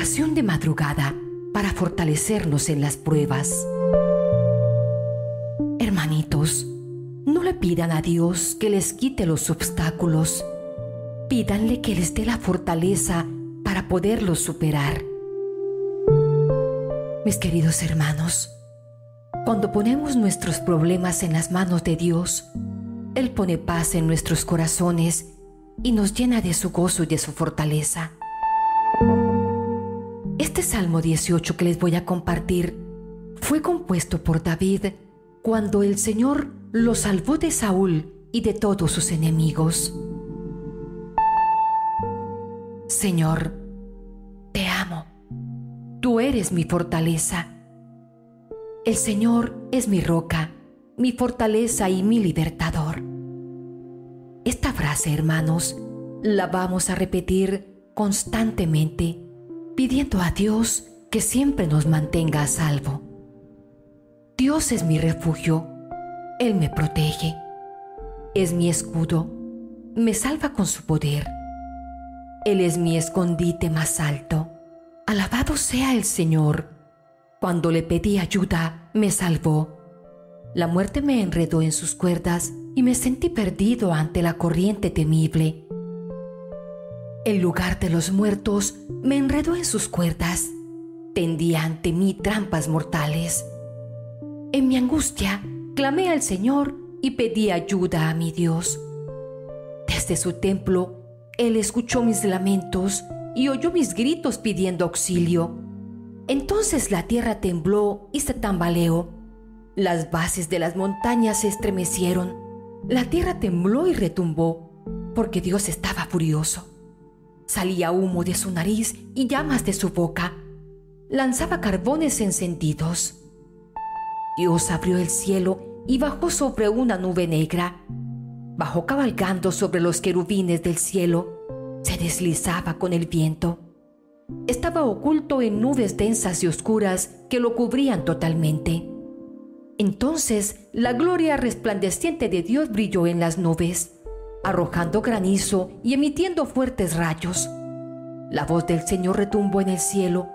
de madrugada para fortalecernos en las pruebas. Hermanitos, no le pidan a Dios que les quite los obstáculos. Pídanle que les dé la fortaleza para poderlos superar. Mis queridos hermanos, cuando ponemos nuestros problemas en las manos de Dios, Él pone paz en nuestros corazones y nos llena de su gozo y de su fortaleza. Este Salmo 18 que les voy a compartir fue compuesto por David cuando el Señor lo salvó de Saúl y de todos sus enemigos. Señor, te amo. Tú eres mi fortaleza. El Señor es mi roca, mi fortaleza y mi libertador. Esta frase, hermanos, la vamos a repetir constantemente, pidiendo a Dios que siempre nos mantenga a salvo. Dios es mi refugio, Él me protege, es mi escudo, me salva con su poder. Él es mi escondite más alto. Alabado sea el Señor. Cuando le pedí ayuda, me salvó. La muerte me enredó en sus cuerdas y me sentí perdido ante la corriente temible. El lugar de los muertos me enredó en sus cuerdas. Tendía ante mí trampas mortales. En mi angustia, clamé al Señor y pedí ayuda a mi Dios. Desde su templo, Él escuchó mis lamentos y oyó mis gritos pidiendo auxilio. Entonces la tierra tembló y se tambaleó. Las bases de las montañas se estremecieron. La tierra tembló y retumbó, porque Dios estaba furioso. Salía humo de su nariz y llamas de su boca. Lanzaba carbones encendidos. Dios abrió el cielo y bajó sobre una nube negra. Bajó cabalgando sobre los querubines del cielo. Se deslizaba con el viento. Estaba oculto en nubes densas y oscuras que lo cubrían totalmente. Entonces la gloria resplandeciente de Dios brilló en las nubes, arrojando granizo y emitiendo fuertes rayos. La voz del Señor retumbó en el cielo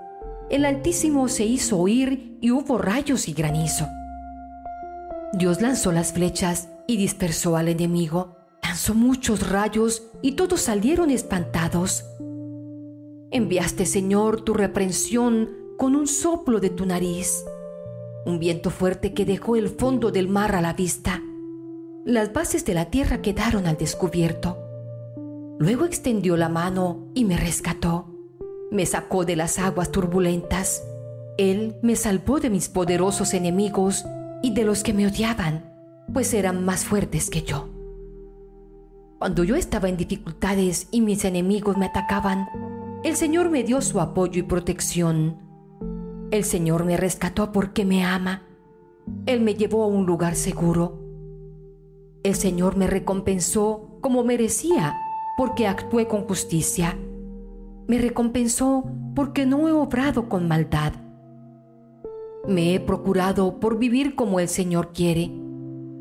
el Altísimo se hizo oír y hubo rayos y granizo. Dios lanzó las flechas y dispersó al enemigo. Lanzó muchos rayos y todos salieron espantados. Enviaste, Señor, tu reprensión con un soplo de tu nariz, un viento fuerte que dejó el fondo del mar a la vista. Las bases de la tierra quedaron al descubierto. Luego extendió la mano y me rescató me sacó de las aguas turbulentas. Él me salvó de mis poderosos enemigos y de los que me odiaban, pues eran más fuertes que yo. Cuando yo estaba en dificultades y mis enemigos me atacaban, el Señor me dio su apoyo y protección. El Señor me rescató porque me ama. Él me llevó a un lugar seguro. El Señor me recompensó como merecía porque actué con justicia me recompensó porque no he obrado con maldad. Me he procurado por vivir como el Señor quiere.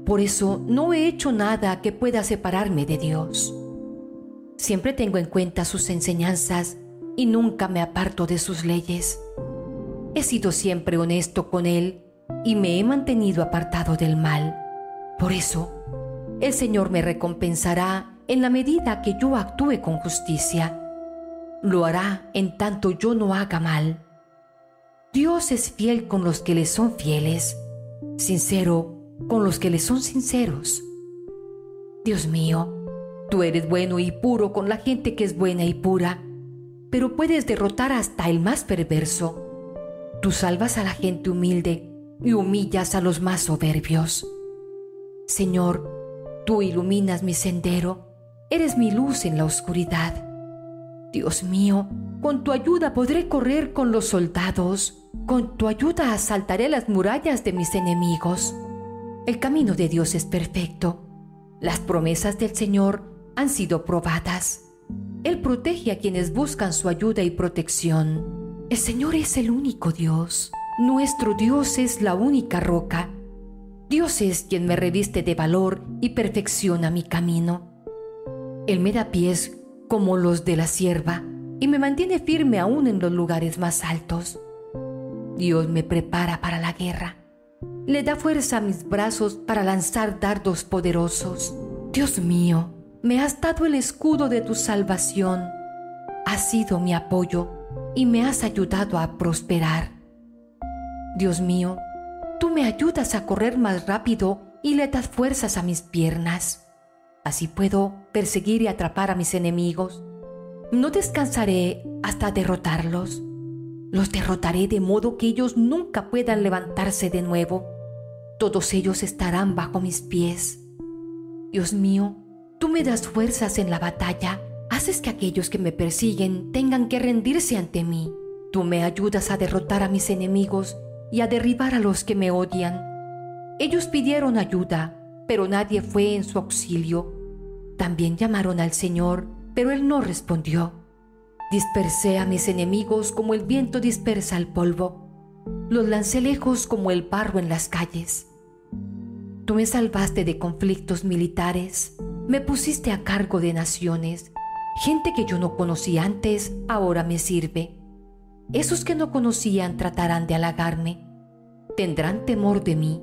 Por eso no he hecho nada que pueda separarme de Dios. Siempre tengo en cuenta sus enseñanzas y nunca me aparto de sus leyes. He sido siempre honesto con Él y me he mantenido apartado del mal. Por eso, el Señor me recompensará en la medida que yo actúe con justicia lo hará en tanto yo no haga mal. Dios es fiel con los que le son fieles, sincero con los que le son sinceros. Dios mío, tú eres bueno y puro con la gente que es buena y pura, pero puedes derrotar hasta el más perverso. Tú salvas a la gente humilde y humillas a los más soberbios. Señor, tú iluminas mi sendero, eres mi luz en la oscuridad. Dios mío, con tu ayuda podré correr con los soldados, con tu ayuda asaltaré las murallas de mis enemigos. El camino de Dios es perfecto. Las promesas del Señor han sido probadas. Él protege a quienes buscan su ayuda y protección. El Señor es el único Dios. Nuestro Dios es la única roca. Dios es quien me reviste de valor y perfecciona mi camino. Él me da pies como los de la sierva, y me mantiene firme aún en los lugares más altos. Dios me prepara para la guerra. Le da fuerza a mis brazos para lanzar dardos poderosos. Dios mío, me has dado el escudo de tu salvación. Has sido mi apoyo y me has ayudado a prosperar. Dios mío, tú me ayudas a correr más rápido y le das fuerzas a mis piernas. Así puedo perseguir y atrapar a mis enemigos. No descansaré hasta derrotarlos. Los derrotaré de modo que ellos nunca puedan levantarse de nuevo. Todos ellos estarán bajo mis pies. Dios mío, tú me das fuerzas en la batalla, haces que aquellos que me persiguen tengan que rendirse ante mí. Tú me ayudas a derrotar a mis enemigos y a derribar a los que me odian. Ellos pidieron ayuda, pero nadie fue en su auxilio. También llamaron al Señor, pero Él no respondió. Dispersé a mis enemigos como el viento dispersa el polvo. Los lancé lejos como el barro en las calles. Tú me salvaste de conflictos militares, me pusiste a cargo de naciones. Gente que yo no conocí antes ahora me sirve. Esos que no conocían tratarán de halagarme. Tendrán temor de mí.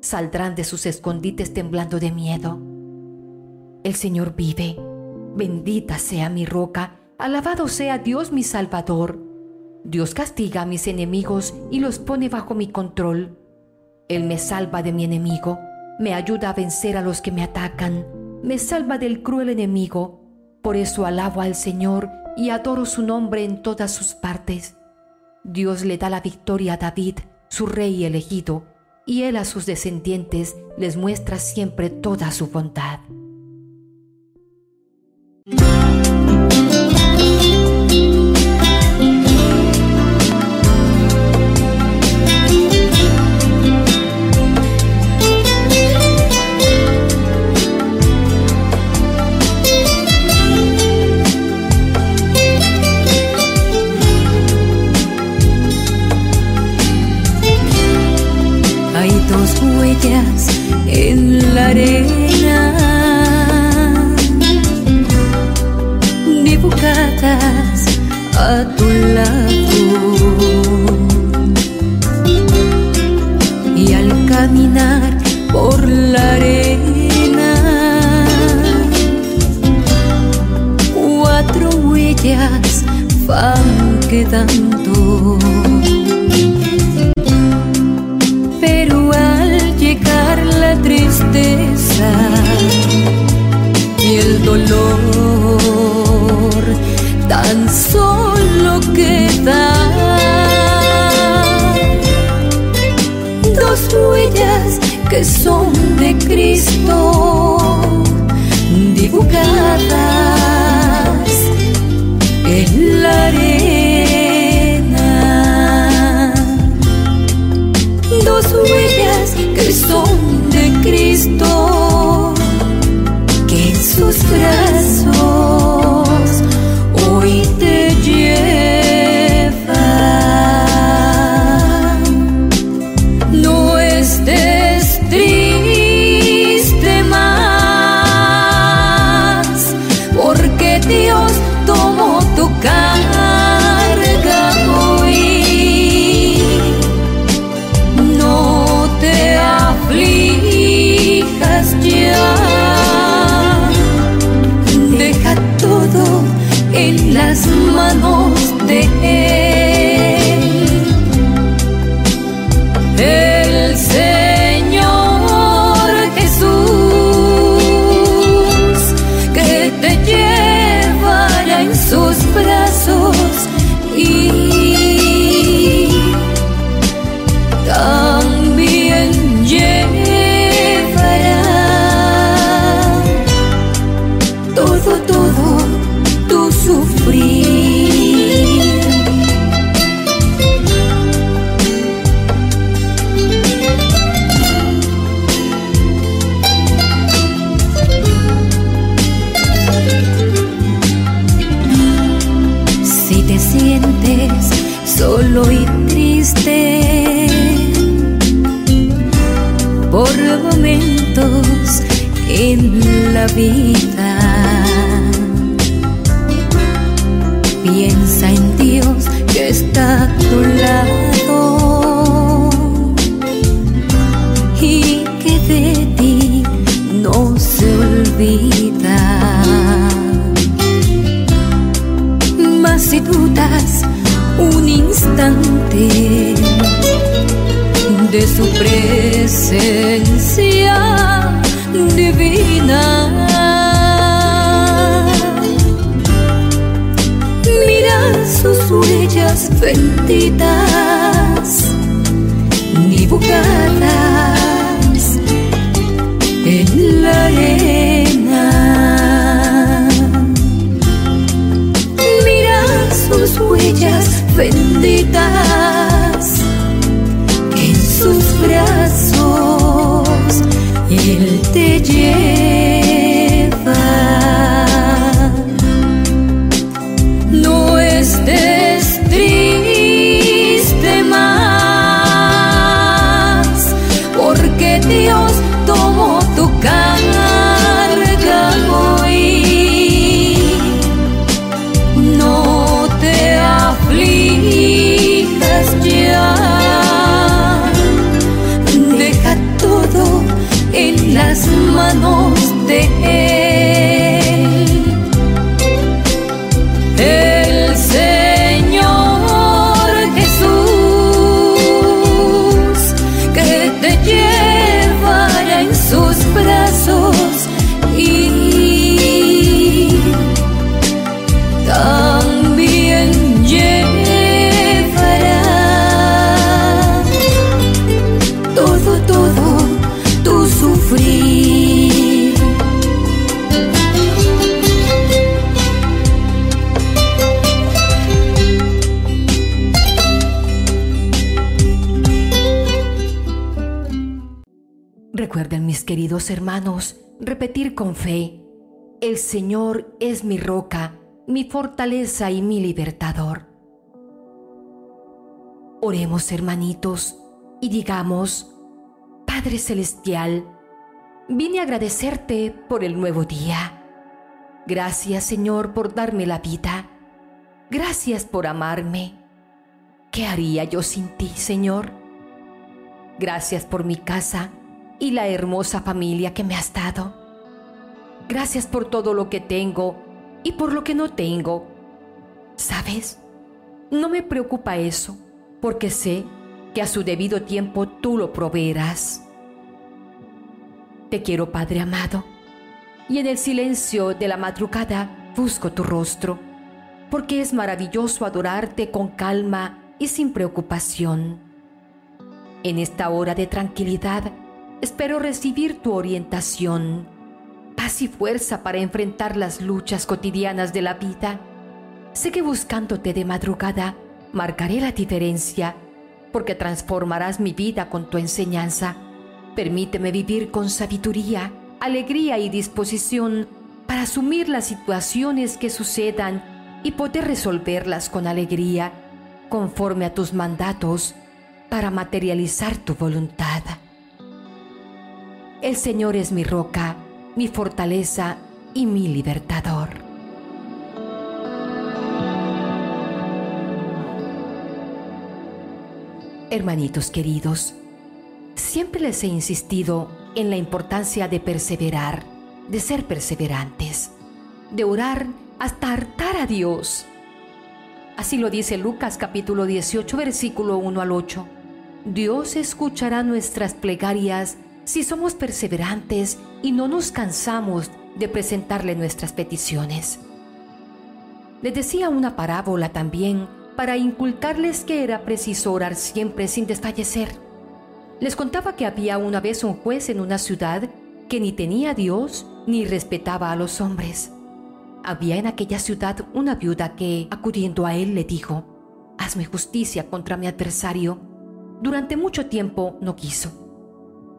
Saldrán de sus escondites temblando de miedo. El Señor vive. Bendita sea mi roca Alabado sea Dios mi Salvador. Dios castiga a mis enemigos y los pone bajo mi control. Él me salva de mi enemigo, me ayuda a vencer a los que me atacan, me salva del cruel enemigo. Por eso alabo al Señor y adoro su nombre en todas sus partes. Dios le da la victoria a David, su rey elegido, y él a sus descendientes les muestra siempre toda su bondad. Huellas van quedando. tristeza y el dolor Deja todo en las manos de Él. Queridos hermanos, repetir con fe, el Señor es mi roca, mi fortaleza y mi libertador. Oremos hermanitos y digamos, Padre Celestial, vine a agradecerte por el nuevo día. Gracias Señor por darme la vida. Gracias por amarme. ¿Qué haría yo sin ti, Señor? Gracias por mi casa y la hermosa familia que me has dado. Gracias por todo lo que tengo y por lo que no tengo. ¿Sabes? No me preocupa eso, porque sé que a su debido tiempo tú lo proveerás. Te quiero, Padre amado, y en el silencio de la madrugada busco tu rostro, porque es maravilloso adorarte con calma y sin preocupación. En esta hora de tranquilidad, Espero recibir tu orientación, paz y fuerza para enfrentar las luchas cotidianas de la vida. Sé que buscándote de madrugada marcaré la diferencia, porque transformarás mi vida con tu enseñanza. Permíteme vivir con sabiduría, alegría y disposición para asumir las situaciones que sucedan y poder resolverlas con alegría, conforme a tus mandatos, para materializar tu voluntad. El Señor es mi roca, mi fortaleza y mi libertador. Hermanitos queridos, siempre les he insistido en la importancia de perseverar, de ser perseverantes, de orar hasta hartar a Dios. Así lo dice Lucas capítulo 18 versículo 1 al 8. Dios escuchará nuestras plegarias si somos perseverantes y no nos cansamos de presentarle nuestras peticiones. Les decía una parábola también para inculcarles que era preciso orar siempre sin desfallecer. Les contaba que había una vez un juez en una ciudad que ni tenía a Dios ni respetaba a los hombres. Había en aquella ciudad una viuda que, acudiendo a él, le dijo, Hazme justicia contra mi adversario. Durante mucho tiempo no quiso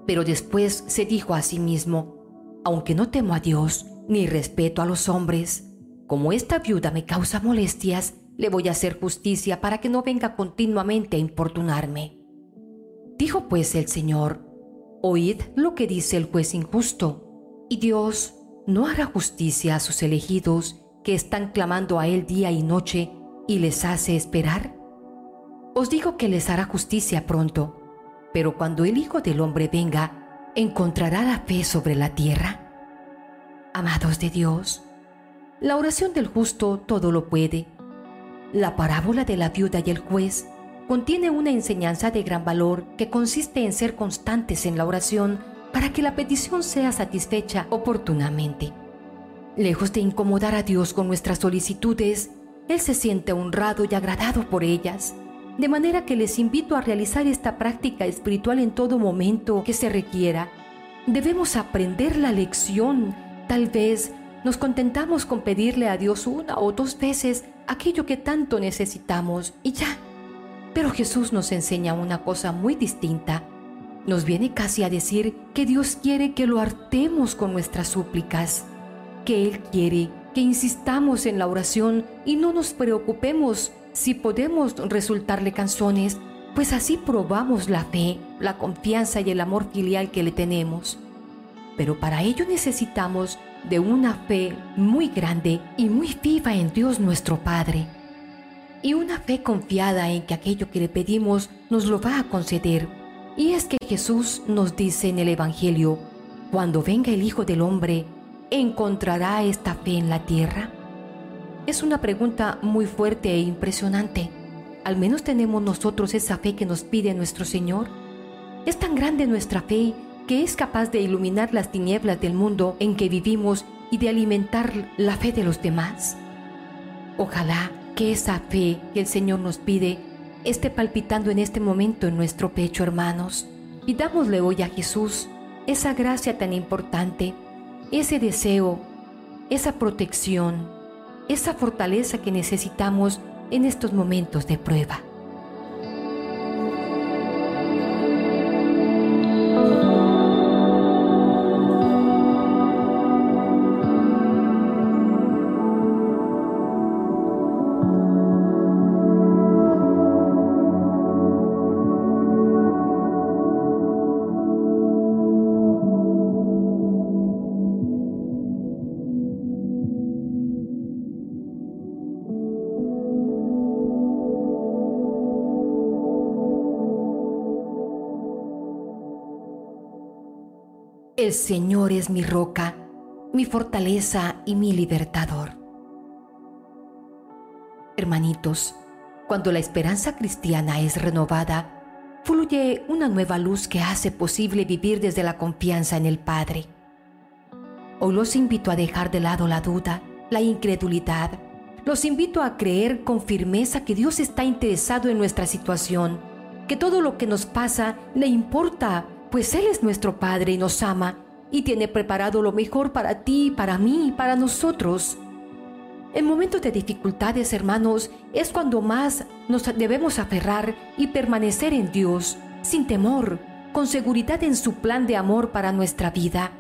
pero después se dijo a sí mismo, aunque no temo a Dios ni respeto a los hombres, como esta viuda me causa molestias, le voy a hacer justicia para que no venga continuamente a importunarme. Dijo pues el Señor, oíd lo que dice el juez injusto, y Dios no hará justicia a sus elegidos que están clamando a Él día y noche y les hace esperar. Os digo que les hará justicia pronto, pero cuando el Hijo del Hombre venga, ¿encontrará la fe sobre la tierra? Amados de Dios, la oración del justo todo lo puede. La parábola de la viuda y el juez contiene una enseñanza de gran valor que consiste en ser constantes en la oración para que la petición sea satisfecha oportunamente. Lejos de incomodar a Dios con nuestras solicitudes, Él se siente honrado y agradado por ellas, de manera que les invito a realizar esta práctica espiritual en todo momento que se requiera. Debemos aprender la lección. Tal vez nos contentamos con pedirle a Dios una o dos veces aquello que tanto necesitamos y ya. Pero Jesús nos enseña una cosa muy distinta nos viene casi a decir que Dios quiere que lo hartemos con nuestras súplicas, que Él quiere que insistamos en la oración y no nos preocupemos si podemos resultarle canzones, pues así probamos la fe, la confianza y el amor filial que le tenemos. Pero para ello necesitamos de una fe muy grande y muy viva en Dios nuestro Padre. Y una fe confiada en que aquello que le pedimos nos lo va a conceder y es que Jesús nos dice en el Evangelio, cuando venga el Hijo del Hombre, ¿encontrará esta fe en la tierra? Es una pregunta muy fuerte e impresionante. ¿Al menos tenemos nosotros esa fe que nos pide nuestro Señor? Es tan grande nuestra fe que es capaz de iluminar las tinieblas del mundo en que vivimos y de alimentar la fe de los demás. Ojalá que esa fe que el Señor nos pide esté palpitando en este momento en nuestro pecho, hermanos. Y dámosle hoy a Jesús esa gracia tan importante, ese deseo, esa protección, esa fortaleza que necesitamos en estos momentos de prueba. El Señor es mi roca, mi fortaleza y mi libertador. Hermanitos, cuando la esperanza cristiana es renovada, fluye una nueva luz que hace posible vivir desde la confianza en el Padre. Hoy los invito a dejar de lado la duda, la incredulidad. Los invito a creer con firmeza que Dios está interesado en nuestra situación, que todo lo que nos pasa le importa pues Él es nuestro Padre y nos ama y tiene preparado lo mejor para ti, para mí para nosotros. En momentos de dificultades, hermanos, es cuando más nos debemos aferrar y permanecer en Dios, sin temor, con seguridad en su plan de amor para nuestra vida.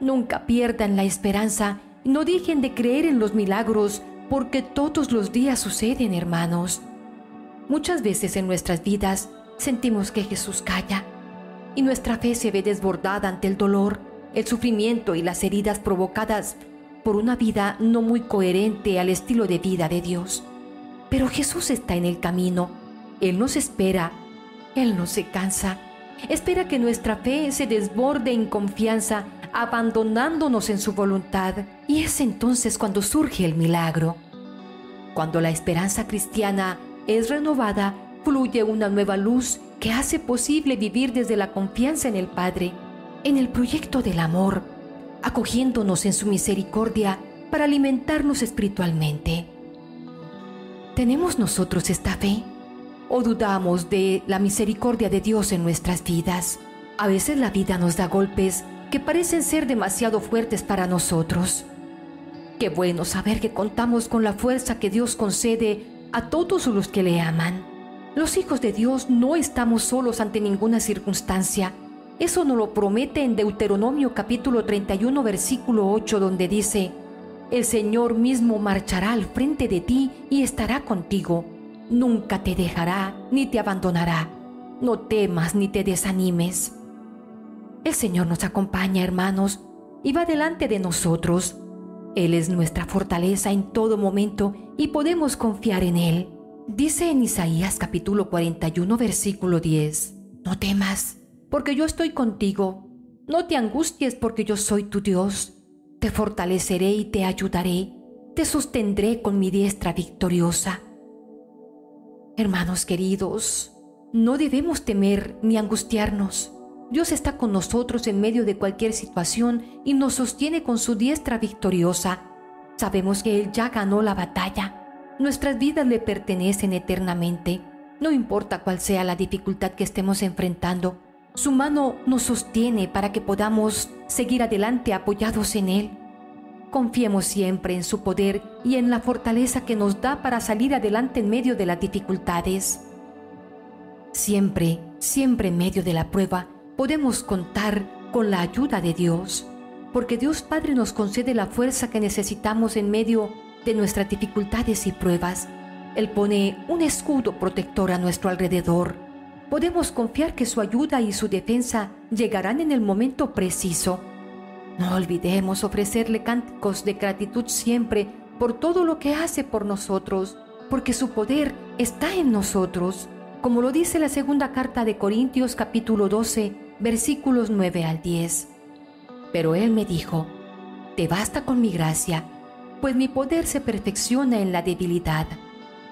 Nunca pierdan la esperanza no dejen de creer en los milagros, porque todos los días suceden, hermanos. Muchas veces en nuestras vidas sentimos que Jesús calla y nuestra fe se ve desbordada ante el dolor, el sufrimiento y las heridas provocadas por una vida no muy coherente al estilo de vida de Dios. Pero Jesús está en el camino, Él nos espera, Él no se cansa, espera que nuestra fe se desborde en confianza, abandonándonos en su voluntad, y es entonces cuando surge el milagro. Cuando la esperanza cristiana es renovada, fluye una nueva luz que hace posible vivir desde la confianza en el Padre, en el proyecto del amor, acogiéndonos en su misericordia para alimentarnos espiritualmente. ¿Tenemos nosotros esta fe? ¿O dudamos de la misericordia de Dios en nuestras vidas? A veces la vida nos da golpes que parecen ser demasiado fuertes para nosotros. Qué bueno saber que contamos con la fuerza que Dios concede a todos los que le aman. Los hijos de Dios no estamos solos ante ninguna circunstancia. Eso nos lo promete en Deuteronomio capítulo 31 versículo 8 donde dice, El Señor mismo marchará al frente de ti y estará contigo. Nunca te dejará ni te abandonará. No temas ni te desanimes. El Señor nos acompaña, hermanos, y va delante de nosotros. Él es nuestra fortaleza en todo momento y podemos confiar en Él. Dice en Isaías capítulo 41 versículo 10, No temas, porque yo estoy contigo. No te angusties porque yo soy tu Dios. Te fortaleceré y te ayudaré. Te sostendré con mi diestra victoriosa. Hermanos queridos, no debemos temer ni angustiarnos. Dios está con nosotros en medio de cualquier situación y nos sostiene con su diestra victoriosa. Sabemos que Él ya ganó la batalla. Nuestras vidas le pertenecen eternamente. No importa cuál sea la dificultad que estemos enfrentando, su mano nos sostiene para que podamos seguir adelante apoyados en Él. Confiemos siempre en su poder y en la fortaleza que nos da para salir adelante en medio de las dificultades. Siempre, siempre en medio de la prueba, podemos contar con la ayuda de Dios, porque Dios Padre nos concede la fuerza que necesitamos en medio de nuestras dificultades y pruebas. Él pone un escudo protector a nuestro alrededor. Podemos confiar que su ayuda y su defensa llegarán en el momento preciso. No olvidemos ofrecerle cánticos de gratitud siempre por todo lo que hace por nosotros, porque su poder está en nosotros, como lo dice la segunda carta de Corintios capítulo 12, versículos 9 al 10. Pero él me dijo, Te basta con mi gracia, pues mi poder se perfecciona en la debilidad.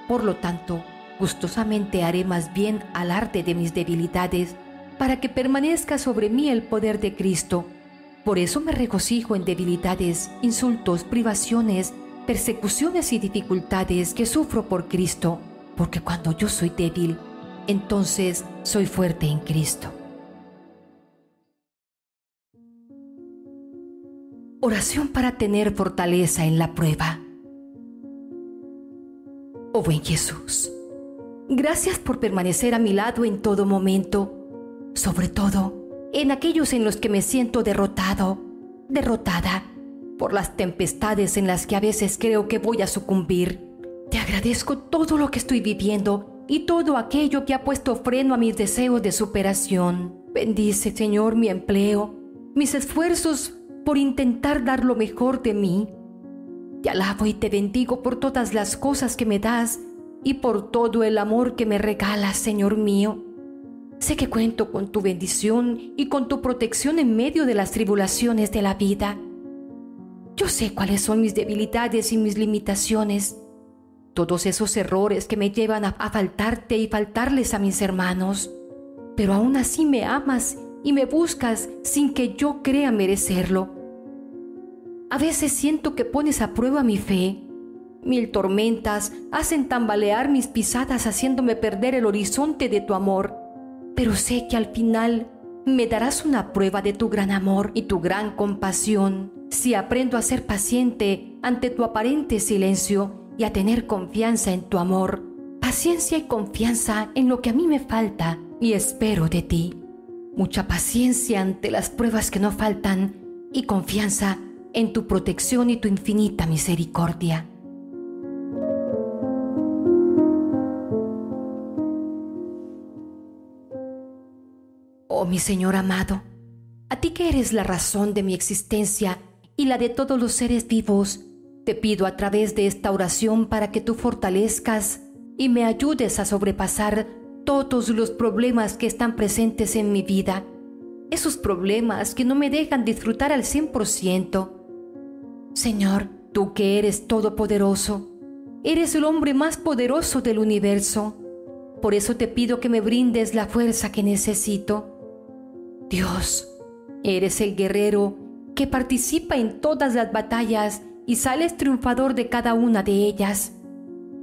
Por lo tanto, gustosamente haré más bien al arte de mis debilidades, para que permanezca sobre mí el poder de Cristo. Por eso me regocijo en debilidades, insultos, privaciones, persecuciones y dificultades que sufro por Cristo, porque cuando yo soy débil, entonces soy fuerte en Cristo. Oración para tener fortaleza en la prueba. Oh buen Jesús, gracias por permanecer a mi lado en todo momento, sobre todo en aquellos en los que me siento derrotado, derrotada por las tempestades en las que a veces creo que voy a sucumbir. Te agradezco todo lo que estoy viviendo y todo aquello que ha puesto freno a mis deseos de superación. Bendice, Señor, mi empleo, mis esfuerzos por intentar dar lo mejor de mí. Te alabo y te bendigo por todas las cosas que me das y por todo el amor que me regalas, Señor mío. Sé que cuento con tu bendición y con tu protección en medio de las tribulaciones de la vida. Yo sé cuáles son mis debilidades y mis limitaciones, todos esos errores que me llevan a, faltarte y faltarles a mis hermanos, pero aún así me amas y me buscas sin que yo crea merecerlo. A veces siento que pones a prueba mi fe. Mil tormentas hacen tambalear mis pisadas haciéndome perder el horizonte de tu amor, pero sé que al final me darás una prueba de tu gran amor y tu gran compasión. Si aprendo a ser paciente ante tu aparente silencio y a tener confianza en tu amor, paciencia y confianza en lo que a mí me falta y espero de ti. Mucha paciencia ante las pruebas que no faltan y confianza en tu protección y tu infinita misericordia. Oh mi Señor amado, a ti que eres la razón de mi existencia y la de todos los seres vivos, te pido a través de esta oración para que tú fortalezcas y me ayudes a sobrepasar todos los problemas que están presentes en mi vida, esos problemas que no me dejan disfrutar al 100%. Señor, tú que eres todopoderoso, eres el hombre más poderoso del universo. Por eso te pido que me brindes la fuerza que necesito. Dios, eres el guerrero que participa en todas las batallas y sales triunfador de cada una de ellas.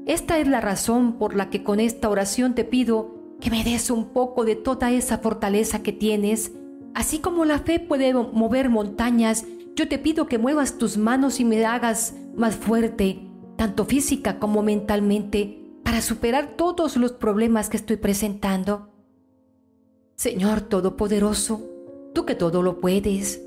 Esta es la razón por la que con esta oración te pido que me des un poco de toda esa fortaleza que tienes. Así como la fe puede mover montañas, yo te pido que muevas tus manos y me hagas más fuerte, tanto física como mentalmente, para superar todos los problemas que estoy presentando. Señor Todopoderoso, tú que todo lo puedes,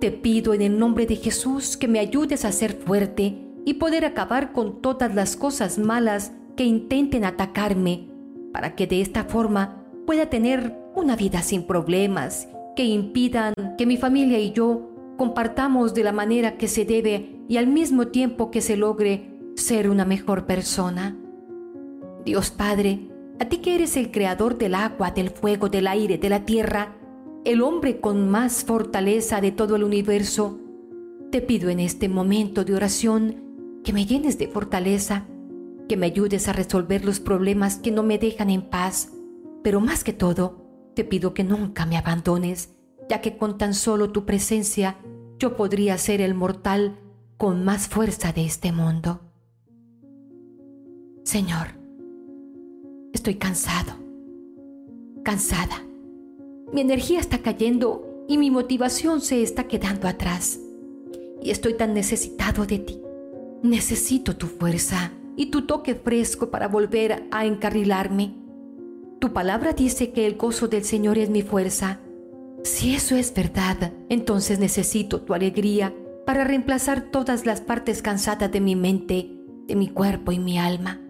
te pido en el nombre de Jesús que me ayudes a ser fuerte y poder acabar con todas las cosas malas que intenten atacarme, para que de esta forma pueda tener una vida sin problemas que impidan que mi familia y yo compartamos de la manera que se debe y al mismo tiempo que se logre ser una mejor persona. Dios Padre, a ti que eres el creador del agua, del fuego, del aire, de la tierra, el hombre con más fortaleza de todo el universo, te pido en este momento de oración que me llenes de fortaleza, que me ayudes a resolver los problemas que no me dejan en paz, pero más que todo, te pido que nunca me abandones, ya que con tan solo tu presencia yo podría ser el mortal con más fuerza de este mundo. Señor, estoy cansado, cansada. Mi energía está cayendo y mi motivación se está quedando atrás. Y estoy tan necesitado de ti. Necesito tu fuerza y tu toque fresco para volver a encarrilarme. Tu palabra dice que el gozo del Señor es mi fuerza. Si eso es verdad, entonces necesito tu alegría para reemplazar todas las partes cansadas de mi mente, de mi cuerpo y mi alma.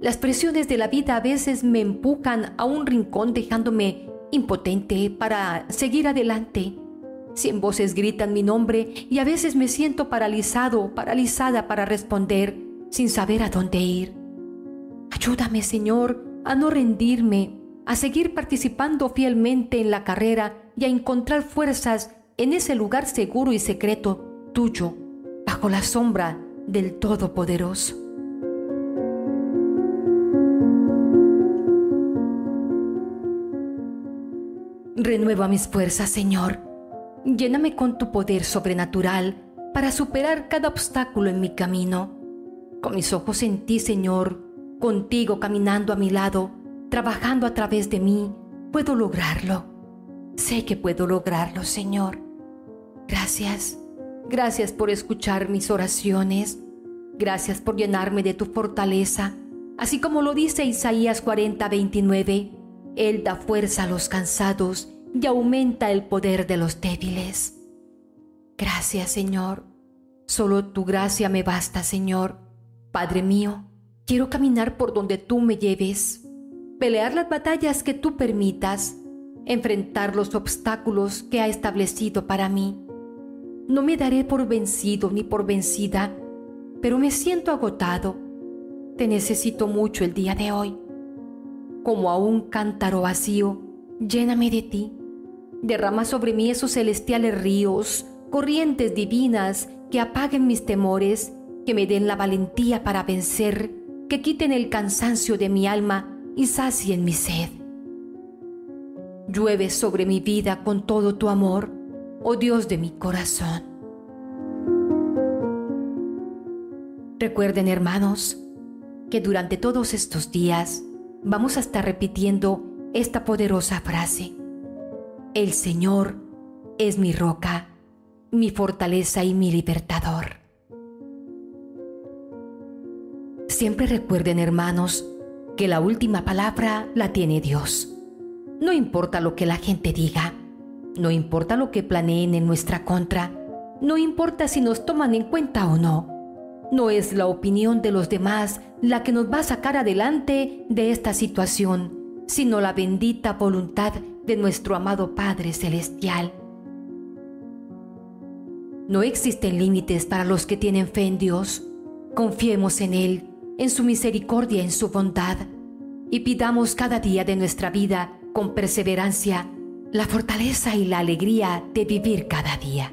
Las presiones de la vida a veces me empujan a un rincón dejándome impotente para seguir adelante. Cien voces gritan mi nombre y a veces me siento paralizado, paralizada para responder sin saber a dónde ir. Ayúdame, Señor, a no rendirme, a seguir participando fielmente en la carrera y a encontrar fuerzas en ese lugar seguro y secreto tuyo, bajo la sombra del Todopoderoso. Renueva mis fuerzas, Señor. Lléname con tu poder sobrenatural para superar cada obstáculo en mi camino. Con mis ojos en ti, Señor, contigo caminando a mi lado, trabajando a través de mí, puedo lograrlo. Sé que puedo lograrlo, Señor. Gracias. Gracias por escuchar mis oraciones. Gracias por llenarme de tu fortaleza. Así como lo dice Isaías 40, 29, Él da fuerza a los cansados y aumenta el poder de los débiles. Gracias, Señor. Solo tu gracia me basta, Señor. Padre mío, quiero caminar por donde tú me lleves, pelear las batallas que tú permitas enfrentar los obstáculos que ha establecido para mí. No me daré por vencido ni por vencida, pero me siento agotado. Te necesito mucho el día de hoy. Como a un cántaro vacío, lléname de ti. Derrama sobre mí esos celestiales ríos, corrientes divinas que apaguen mis temores, que me den la valentía para vencer, que quiten el cansancio de mi alma y sacien mi sed. Llueve sobre mi vida con todo tu amor, oh Dios de mi corazón. Recuerden, hermanos, que durante todos estos días vamos a estar repitiendo esta poderosa frase. El Señor es mi roca, mi fortaleza y mi libertador. Siempre recuerden, hermanos, que la última palabra la tiene Dios. No importa lo que la gente diga, no importa lo que planeen en nuestra contra, no importa si nos toman en cuenta o no. No es la opinión de los demás la que nos va a sacar adelante de esta situación, sino la bendita voluntad de nuestro amado Padre Celestial. No existen límites para los que tienen fe en Dios. Confiemos en Él, en su misericordia, en su bondad, y pidamos cada día de nuestra vida con perseverancia la fortaleza y la alegría de vivir cada día.